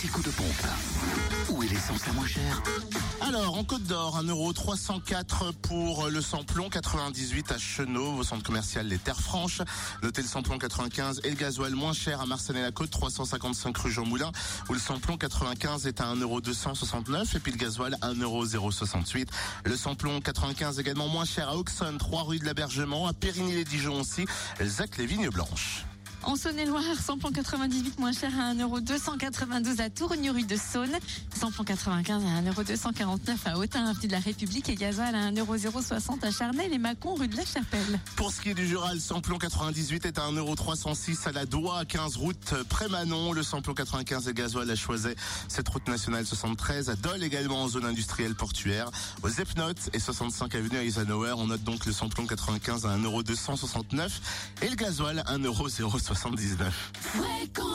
petit coup de pompe. Où est l'essence la moins chère Alors, en Côte d'Or, 1,304€ pour le samplon, 98 à Chenot, au centre commercial Les Terres Franches. Notez le samplon 95 et le gasoil moins cher à Marseille-la-Côte, 355 rue Jean Moulin, où le samplon 95 est à 1,269€ et puis le gasoil 1,068€. Le samplon 95 également moins cher à Auxonne, 3 rue de l'Abergement, à Périgny-les-Dijon aussi, Zac les Vignes Blanches. En Saône-et-Loire, samplon 98 moins cher à 1,292€ à Tourgne, rue de Saône. Samplon 95 à 1,249€ à Autun, avenue de la République et gasoil à 1,060€ à Charnel et Mâcon, rue de la Chapelle. Pour ce qui est du Jura, le samplon 98 est à 1,306€ à la Doua, à 15 route Prémanon. Le samplon 95 et gasoil à Choiset, cette route nationale 73 à Dole également en zone industrielle portuaire. Aux Epnotes et 65 avenue Eisenhower, on note donc le samplon 95 à 1,269€ et le gasoil 1,079€. Fréquence plus